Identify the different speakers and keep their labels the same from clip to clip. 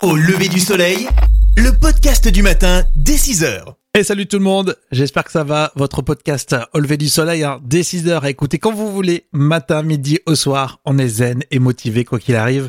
Speaker 1: Au lever du soleil, le podcast du matin dès 6h.
Speaker 2: Et salut tout le monde, j'espère que ça va. Votre podcast Au lever du soleil, hein, dès 6h, à écouter quand vous voulez, matin, midi, au soir. On est zen et motivé quoi qu'il arrive.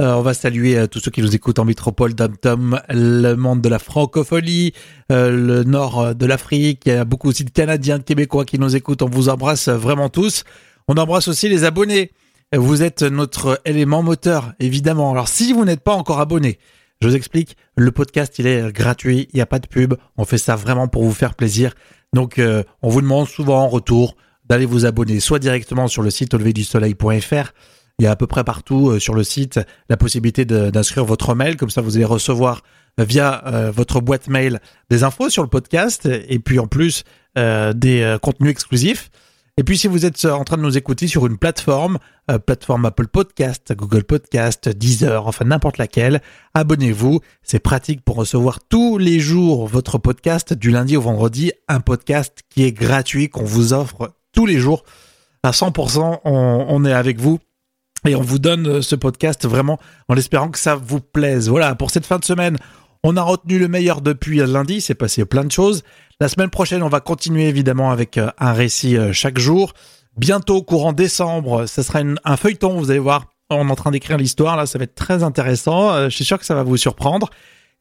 Speaker 2: Euh, on va saluer euh, tous ceux qui nous écoutent en métropole, dom le monde de la francophonie, euh, le nord de l'Afrique. Il y a beaucoup aussi de Canadiens, de Québécois qui nous écoutent. On vous embrasse vraiment tous. On embrasse aussi les abonnés. Vous êtes notre élément moteur, évidemment. Alors si vous n'êtes pas encore abonné, je vous explique, le podcast il est gratuit, il n'y a pas de pub, on fait ça vraiment pour vous faire plaisir. Donc on vous demande souvent en retour d'aller vous abonner, soit directement sur le site auleverdusoleil.fr, il y a à peu près partout euh, sur le site la possibilité d'inscrire votre mail, comme ça vous allez recevoir euh, via euh, votre boîte mail des infos sur le podcast et puis en plus des contenus exclusifs. Et puis si vous êtes en train de nous écouter sur une plateforme, plateforme Apple Podcast, Google Podcast, Deezer, enfin n'importe laquelle, abonnez-vous. C'est pratique pour recevoir tous les jours votre podcast du lundi au vendredi, un podcast qui est gratuit qu'on vous offre tous les jours à 100%. On, on est avec vous et on vous donne euh, ce podcast vraiment en espérant que ça vous plaise. Voilà, pour cette fin de semaine, on a retenu le meilleur depuis lundi, c'est passé plein de choses. La semaine prochaine, on va continuer évidemment avec euh, un récit euh, chaque jour. Bientôt, courant décembre, ça sera un feuilleton, vous allez voir. On est en train d'écrire l'histoire, là, ça va être très intéressant. Je suis sûr que ça va vous surprendre.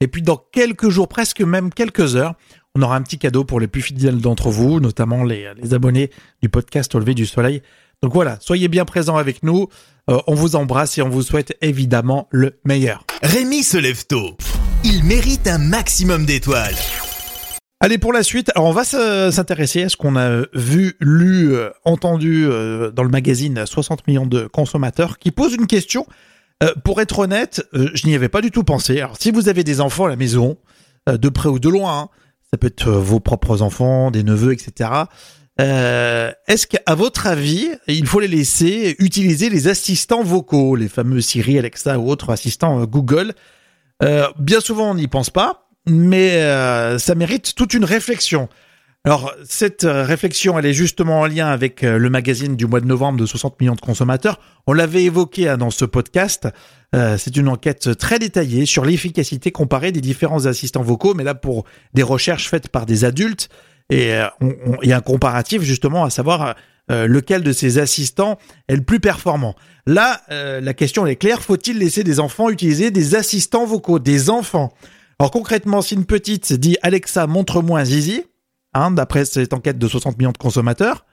Speaker 2: Et puis dans quelques jours, presque même quelques heures, on aura un petit cadeau pour les plus fidèles d'entre vous, notamment les, abonnés du podcast Au lever du soleil. Donc voilà, soyez bien présents avec nous. Euh, on vous embrasse et on vous souhaite évidemment le meilleur.
Speaker 1: Rémi se lève tôt. Il mérite un maximum d'étoiles.
Speaker 2: Allez pour la suite, alors on va s'intéresser à ce qu'on a vu, lu, euh, entendu euh, dans le magazine 60 millions de consommateurs qui pose une question. pour être honnête, je n'y avais pas du tout pensé. Alors si vous avez des enfants à la maison, de près ou de loin, hein, ça peut être vos propres enfants, des neveux, etc. Euh, Est-ce qu'à votre avis, il faut les laisser utiliser les assistants vocaux, les fameux Siri, Alexa ou autres assistants euh, Google euh, Bien souvent, on n'y pense pas, mais euh, ça mérite toute une réflexion. Alors, cette euh, réflexion, elle est justement en lien avec le magazine du mois de novembre de 60 millions de consommateurs. On l'avait évoqué hein, dans ce podcast. c'est une enquête très détaillée sur l'efficacité comparée des différents assistants vocaux, mais là pour des recherches faites par des adultes. Et il y a un comparatif justement à savoir euh, lequel de ces assistants est le plus performant? Là, euh, la question est claire, faut-il laisser des enfants utiliser des assistants vocaux, des enfants? Alors concrètement, si une petite dit Alexa, montre-moi un zizi, hein, d'après cette enquête de 60 millions de consommateurs,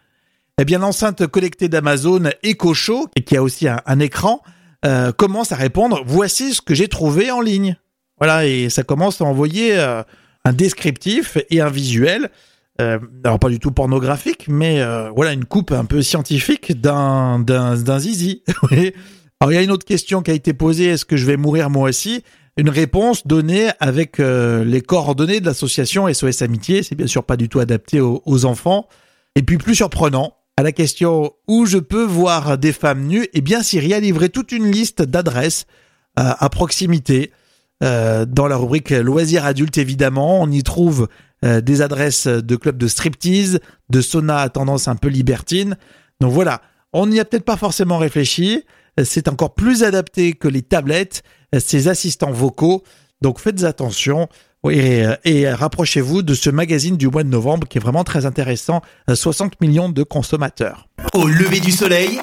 Speaker 2: eh bien l'enceinte connectée d'Amazon Echo Show, qui a aussi un, écran, commence à répondre Voici ce que j'ai trouvé en ligne. Voilà, et ça commence à envoyer un descriptif et un visuel euh, alors pas du tout pornographique, mais euh, voilà une coupe un peu scientifique d'un d'un zizi. alors il y a une autre question qui a été posée est-ce que je vais mourir moi aussi? Une réponse donnée avec euh, les coordonnées de l'association SOS Amitié. C'est bien sûr pas du tout adapté aux, enfants. Et puis plus surprenant, à la question où je peux voir des femmes nues, eh bien Siri a livré toute une liste d'adresses à proximité. dans la rubrique loisirs adultes évidemment, on y trouve euh, des adresses de clubs de striptease, de sauna à tendance un peu libertine. Donc voilà, on n'y a peut-être pas forcément réfléchi. C'est encore plus adapté que les tablettes, ces assistants vocaux. Donc faites attention. Et, et rapprochez-vous de ce magazine du mois de novembre qui est vraiment très intéressant. 60 millions de consommateurs.
Speaker 1: Au lever du soleil,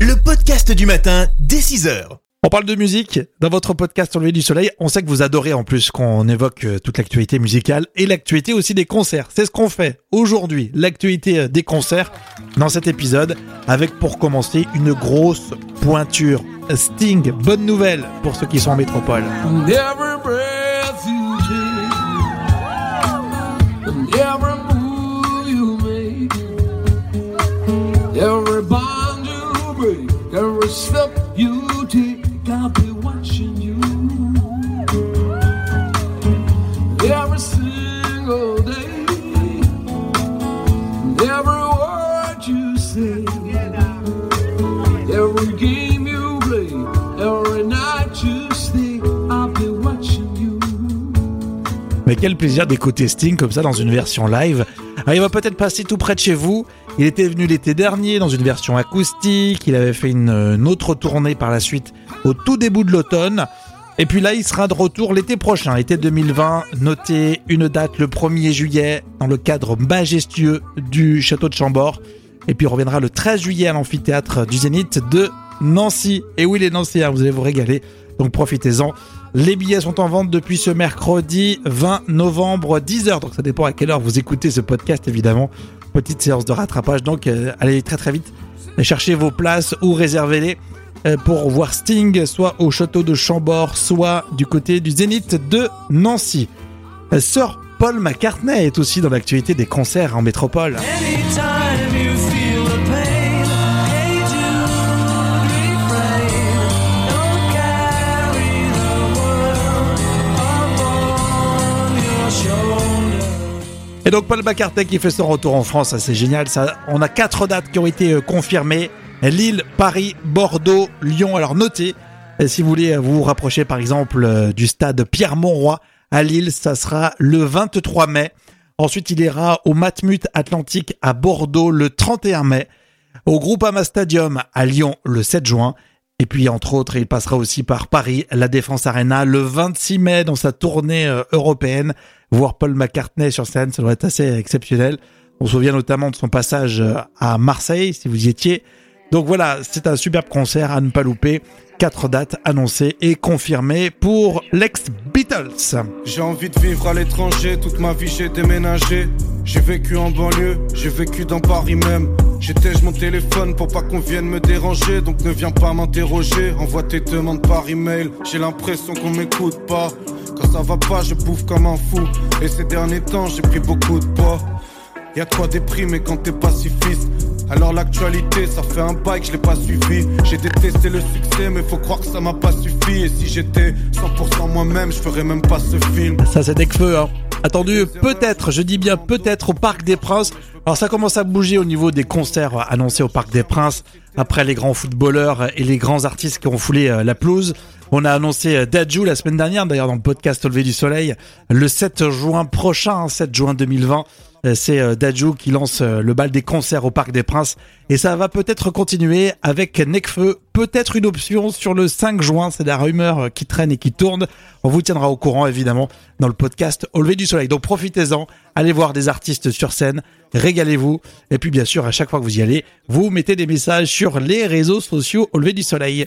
Speaker 1: le podcast du matin dès 6 heures.
Speaker 2: On parle de musique dans votre podcast Au lever du soleil. On sait que vous adorez en plus qu'on évoque euh, toute l'actualité musicale et l'actualité aussi des concerts. C'est ce qu'on fait aujourd'hui, l'actualité euh, des concerts dans cet épisode avec pour commencer une grosse pointure. Sting, bonne nouvelle pour ceux qui sont en métropole. Quel plaisir d'écouter Sting comme ça dans une version live. Alors, il va peut-être passer tout près de chez vous. Il était venu l'été dernier dans une version acoustique. Il avait fait une, autre tournée par la suite au tout début de l'automne. Et puis là, il sera de retour l'été prochain, été 2020. Notez une date le 1er juillet dans le cadre majestueux du château de Chambord. Et puis il reviendra le 13 juillet à l'amphithéâtre du Zénith de Nancy. Et oui, les Nancéens, vous allez vous régaler. Donc profitez-en. Les billets sont en vente depuis ce mercredi 20 novembre 10h. Donc ça dépend à quelle heure vous écoutez ce podcast évidemment. Petite séance de rattrapage. Donc euh, allez très très vite. Cherchez vos places ou réservez-les euh, pour voir Sting soit au château de Chambord, soit du côté du Zénith de Nancy. Euh, Sir Paul McCartney est aussi dans l'actualité des concerts en métropole. Donc Paul McCartney qui fait son retour en France, c'est génial. On a quatre dates qui ont été euh, confirmées Lille, Paris, Bordeaux, Lyon. Alors notez, euh, si vous voulez vous rapprocher par exemple euh, du stade Pierre-Montroy à Lille, ça sera le 23 mai. Ensuite, il ira au Matmut Atlantique à Bordeaux le 31 mai, au Groupama Stadium à Lyon le 7 juin. Et puis, entre autres, il passera aussi par Paris, la Défense Arena, le 26 mai dans sa tournée européenne voir Paul McCartney sur scène, ça doit être assez exceptionnel. On se souvient notamment de son passage euh, à Marseille, si vous y étiez. Donc voilà, c'est un superbe concert à ne pas louper. Quatre dates annoncées et confirmées pour l'ex-Beatles.
Speaker 3: J'ai envie de vivre à l'étranger, toute ma vie j'ai déménagé. J'ai vécu en banlieue, j'ai vécu dans Paris même. J'étège mon téléphone pour pas qu'on vienne me déranger, donc ne viens pas m'interroger. Envoie tes demandes par email, j'ai l'impression qu'on m'écoute pas. Ça va pas, je bouffe comme un fou. Et ces derniers temps, j'ai pris beaucoup de poids. Y'a de quoi déprimer quand t'es pacifiste. Alors l'actualité, ça fait un bail que je l'ai pas suivi. J'ai détesté le succès, mais faut croire que ça m'a pas suffi. Et si j'étais 100% moi-même, je ferais même pas ce film.
Speaker 2: Ça, c'est feu, hein. Attendu peut-être, je dis bien peut-être au Parc des Princes. Alors ça commence à bouger au niveau des concerts annoncés au Parc des Princes. Après les grands footballeurs et les grands artistes qui ont foulé euh, la pelouse. On a annoncé euh, Dajou la semaine dernière, d'ailleurs dans le podcast Au lever du soleil, le 7 juin prochain, 7 hein, juin 2020. Euh, c'est euh, Dajou qui lance le bal des concerts au Parc des Princes. Et ça va peut-être continuer avec Necfeu. Peut-être une option sur le 5 juin. C'est la rumeur qui traîne et qui tourne. On vous tiendra au courant, évidemment, dans le podcast Au lever du soleil. Donc profitez-en. Allez voir des artistes sur scène. Régalez-vous. Et puis, bien sûr, à chaque fois que vous y allez, vous mettez des messages sur les réseaux sociaux Au lever du soleil.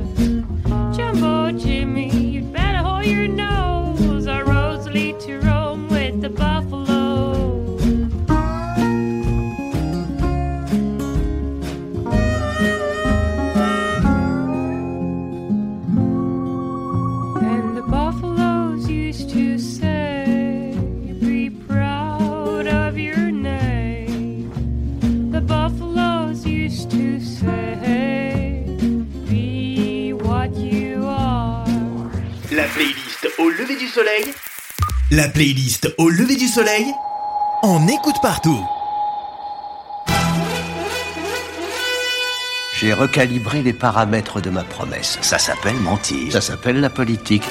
Speaker 1: soleil La playlist au lever du soleil On écoute partout
Speaker 4: J'ai recalibré les paramètres de ma promesse. Ça s'appelle mentir. Ça s'appelle la politique.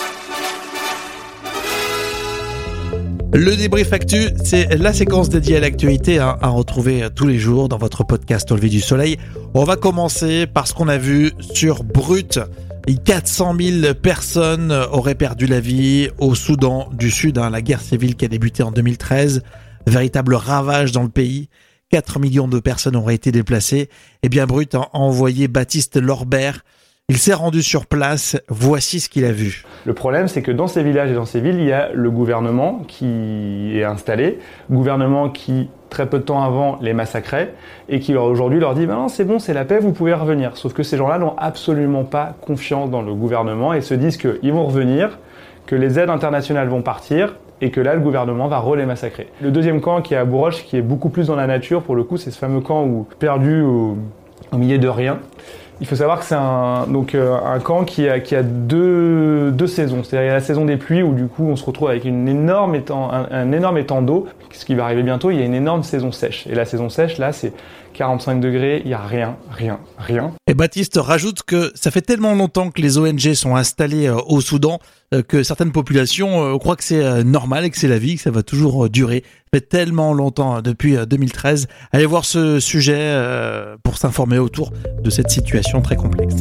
Speaker 2: Le débrief actu, c'est la séquence dédiée à l'actualité hein, à retrouver tous les jours dans votre podcast Au lever du soleil. On va commencer par ce qu'on a vu sur Brut. 400 000 personnes auraient perdu la vie au Soudan du Sud, hein, la guerre civile qui a débuté en 2013, véritable ravage dans le pays. 4 millions de personnes auraient été déplacées. Et bien Brut a envoyé Baptiste Lorbert. Il s'est rendu sur place. Voici ce qu'il a vu.
Speaker 5: Le problème, c'est que dans ces villages et dans ces villes, il y a le gouvernement qui est installé, gouvernement qui très peu de temps avant les massacrait et qui aujourd'hui leur dit ben c'est bon, c'est la paix, vous pouvez revenir. Sauf que ces gens-là n'ont absolument pas confiance dans le gouvernement et se disent qu'ils vont revenir, que les aides internationales vont partir et que là le gouvernement va re-les massacrer. Le deuxième camp qui est à Bourroche, qui est beaucoup plus dans la nature, pour le coup, c'est ce fameux camp où perdu au milieu de rien. Il faut savoir que c'est un, donc, euh, un camp qui a, qui a deux, deux saisons. C'est-à-dire la saison des pluies où du coup on se retrouve avec une énorme étang, un, énorme étang d'eau. Ce qui va arriver bientôt, il y a une énorme saison sèche. Et la saison sèche, là, c'est 45 degrés, il n'y a rien, rien, rien.
Speaker 2: Et Baptiste rajoute que ça fait tellement longtemps que les ONG sont installées euh, au Soudan que certaines populations euh, croient que c'est normal et que c'est la vie, que ça va toujours durer. Ça fait tellement longtemps, hein, depuis 2013. Allez voir ce sujet pour s'informer autour de cette situation très complexe.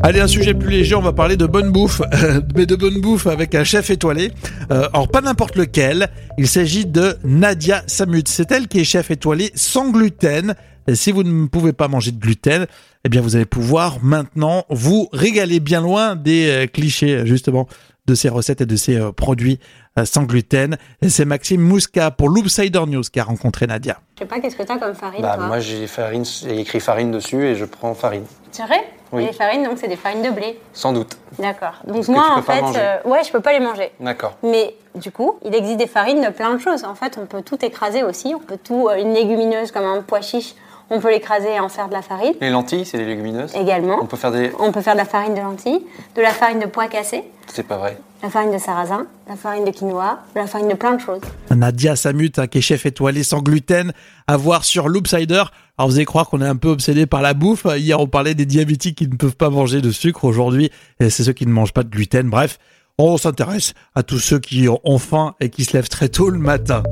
Speaker 2: Allez, un sujet plus léger, on va parler de bonne bouffe, mais de bonne bouffe avec un chef étoilé. Euh, alors, pas n'importe lequel, il s'agit de Nadia Samut. C'est elle qui est chef étoilé sans gluten. Et si vous ne pouvez pas manger de gluten, eh bien, vous allez pouvoir maintenant vous régaler bien loin des euh, clichés, justement, de ces recettes et de ces euh, produits euh, sans gluten. C'est Maxime Mouska pour Loopsider News qui a rencontré Nadia.
Speaker 6: Je sais pas, qu'est-ce que tu as comme farine
Speaker 7: bah,
Speaker 6: toi
Speaker 7: Moi, j'ai farine, j'ai écrit farine dessus et je prends farine.
Speaker 6: C'est vrai
Speaker 7: Oui.
Speaker 6: Les farines, donc c'est des farines de blé.
Speaker 7: Sans doute.
Speaker 6: D'accord. Donc moi,
Speaker 7: tu peux
Speaker 6: en
Speaker 7: pas
Speaker 6: fait, euh, ouais, je peux pas les manger.
Speaker 7: D'accord.
Speaker 6: Mais du coup, il existe des farines de plein de choses. En fait, on peut tout écraser aussi. On peut tout, euh, une légumineuse comme un pois chiche, on peut l'écraser et en faire de la farine
Speaker 7: Les lentilles, c'est des légumineuses.
Speaker 6: également.
Speaker 7: On peut faire des.
Speaker 6: On peut faire de la farine de lentilles, de la farine de pois cassés,
Speaker 7: C'est pas vrai.
Speaker 6: la farine de sarrasin, la farine de quinoa, la farine de plein de choses.
Speaker 2: Nadia Samut, hein, qui est chef étoilé sans gluten, à voir sur Loopsider. Alors vous allez croire qu'on est un peu obsédé par la bouffe. Hier, on parlait des diabétiques qui ne peuvent pas manger de sucre. Aujourd'hui, et c'est ceux qui ne mangent pas de gluten. Bref, on s'intéresse à tous ceux qui ont faim et qui se lèvent très tôt le matin.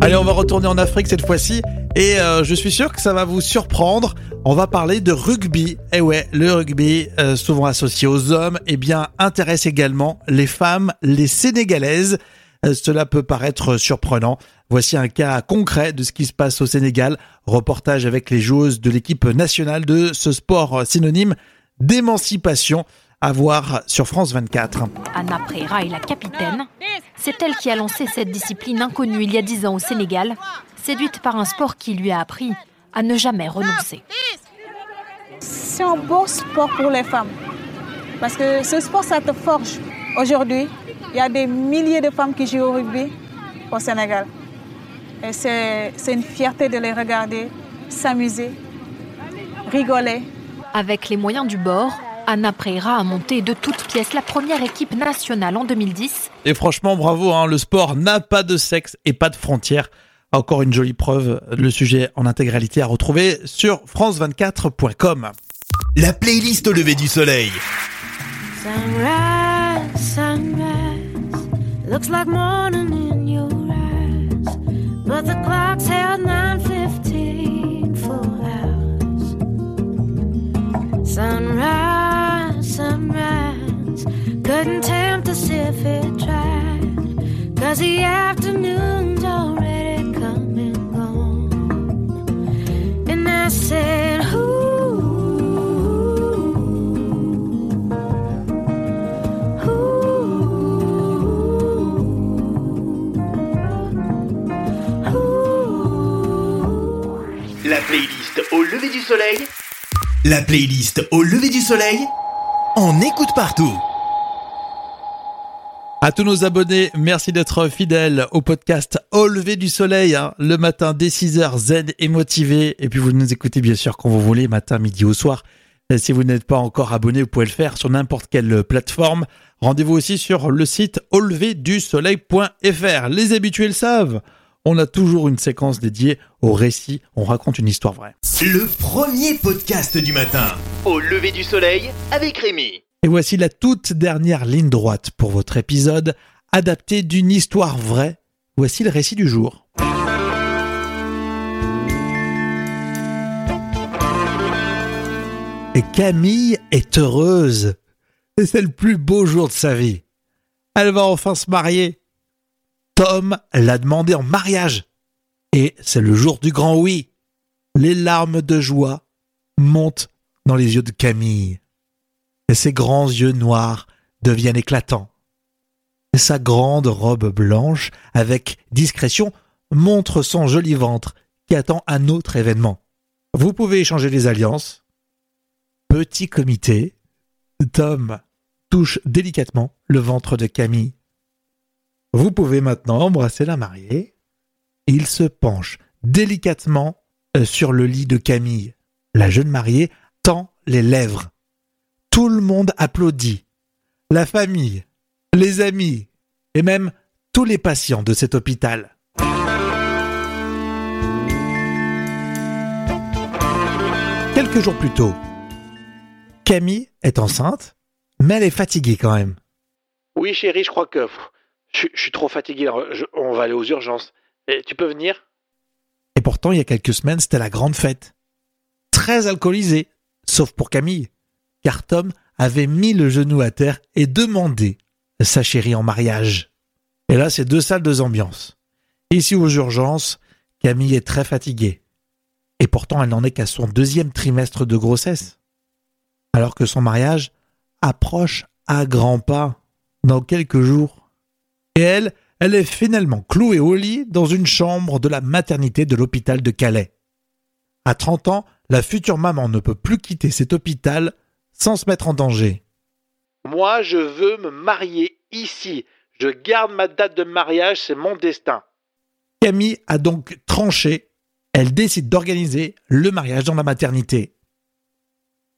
Speaker 2: Allez, on va retourner en Afrique cette fois-ci et euh, je suis sûr que ça va vous surprendre. On va parler de rugby. Et ouais, le rugby, euh, souvent associé aux hommes, eh bien intéresse également les femmes, les sénégalaises. Euh, cela peut paraître surprenant. Voici un cas concret de ce qui se passe au Sénégal. Reportage avec les joueuses de l'équipe nationale de ce sport synonyme d'émancipation à voir sur France 24.
Speaker 8: Anna Preira est la capitaine. C'est elle qui a lancé cette discipline inconnue il y a dix ans au Sénégal, séduite par un sport qui lui a appris à ne jamais renoncer.
Speaker 9: C'est un beau sport pour les femmes. Parce que ce sport, ça te forge. Aujourd'hui, il y a des milliers de femmes qui jouent au rugby au Sénégal. Et c'est c'est une fierté de les regarder, s'amuser, rigoler.
Speaker 8: Avec les moyens du bord, Anna Preira a monté de toutes pièces la première équipe nationale en 2010.
Speaker 2: Et franchement, bravo, hein, le sport n'a pas de sexe et pas de frontières. Encore une jolie preuve, le sujet en intégralité à retrouver sur france24.com.
Speaker 1: La playlist au lever du soleil.
Speaker 10: Sunrise, sunrise, looks like morning in your eyes, but the clock's held couldn't tempt us if it tried, 'cause the afternoon's already come and gone. And I said, Ooh.
Speaker 1: La playlist au lever du soleil. La playlist au lever du soleil. On écoute partout.
Speaker 2: À tous nos abonnés, merci d'être fidèles au podcast Au lever du soleil, hein, le matin dès 6h, zen et motivé. Et puis vous nous écoutez bien sûr quand vous voulez, matin, midi ou soir. Et si vous n'êtes pas encore abonné, vous pouvez le faire sur n'importe quelle plateforme. Rendez-vous aussi sur le site auleverdusoleil.fr. Les habitués le savent. On a toujours une séquence dédiée au récit. On raconte une histoire vraie.
Speaker 1: Le premier podcast du matin. Au lever du soleil avec Rémi.
Speaker 2: Et voici la toute dernière ligne droite pour votre épisode, adapté d'une histoire vraie. Voici le récit du jour. Et Camille est heureuse. Et c'est le plus beau jour de sa vie. Elle va enfin se marier. Tom l'a demandé en mariage. Et c'est le jour du grand oui. Les larmes de joie montent dans les yeux de Camille ses grands yeux noirs deviennent éclatants. Sa grande robe blanche, avec discrétion, montre son joli ventre qui attend un autre événement. Vous pouvez échanger les alliances. Petit comité, Tom touche délicatement le ventre de Camille. Vous pouvez maintenant embrasser la mariée. Il se penche délicatement euh, sur le lit de Camille. La jeune mariée tend les lèvres tout le monde applaudit. La famille, les amis et même tous les patients de cet hôpital. Quelques jours plus tôt, Camille est enceinte, mais elle est fatiguée quand même.
Speaker 11: Oui chérie, je crois que je, suis trop fatigué, là. Je, on va aller aux urgences. Tu peux venir?
Speaker 2: Et pourtant, il y a quelques semaines, c'était la grande fête. Très alcoolisée, sauf pour Camille car Tom avait mis le genou à terre et demandé sa chérie en mariage. Et là, c'est deux salles, deux ambiances. Ici aux urgences, Camille est très fatiguée. Et pourtant, elle n'en est qu'à son deuxième trimestre de grossesse. Alors que son mariage approche à grands pas dans quelques jours. Et elle, elle est finalement clouée au lit dans une chambre de la maternité de l'hôpital de Calais. À 30 ans, la future maman ne peut plus quitter cet hôpital sans se mettre en danger.
Speaker 11: Moi, je veux me marier ici. Je garde ma date de mariage, c'est mon destin.
Speaker 2: Camille a donc tranché. Elle décide d'organiser le mariage dans la maternité.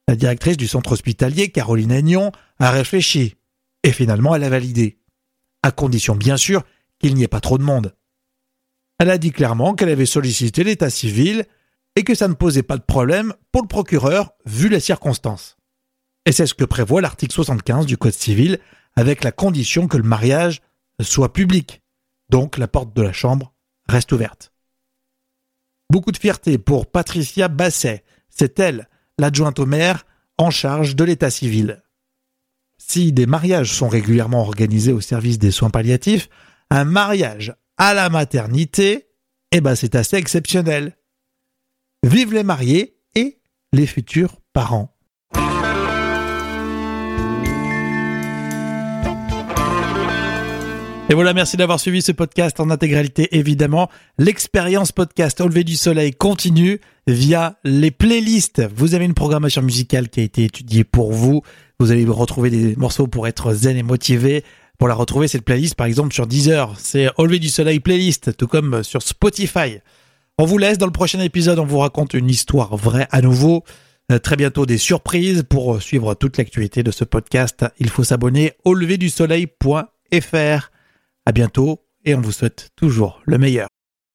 Speaker 2: La directrice du centre hospitalier, Caroline Agnon, a réfléchi. Et finalement, elle a validé. À condition, bien sûr, qu'il n'y ait pas trop de monde. Elle a dit clairement qu'elle avait sollicité l'état civil et que ça ne posait pas de problème pour le procureur vu les circonstances. Et c'est ce que prévoit l'article 75 du Code civil avec la condition que le mariage soit public. Donc la porte de la chambre reste ouverte. Beaucoup de fierté pour Patricia Basset. C'est elle, l'adjointe au maire, en charge de l'état civil. Si des mariages sont régulièrement organisés au service des soins palliatifs, un mariage à la maternité, eh ben c'est assez exceptionnel. Vive les mariés et les futurs parents. Et voilà, merci d'avoir suivi ce podcast en intégralité, évidemment. L'expérience podcast Au lever du soleil continue via les playlists. Vous avez une programmation musicale qui a été étudiée pour vous. Vous allez retrouver des morceaux pour être zen et motivé. Pour la retrouver, cette playlist, par exemple, sur Deezer, c'est Au lever du soleil playlist, tout comme sur Spotify. On vous laisse dans le prochain épisode, on vous raconte une histoire vraie à nouveau. Euh, Très bientôt des surprises pour suivre toute l'actualité de ce podcast. Il faut s'abonner au lever soleil.fr. À bientôt et on vous souhaite toujours le meilleur.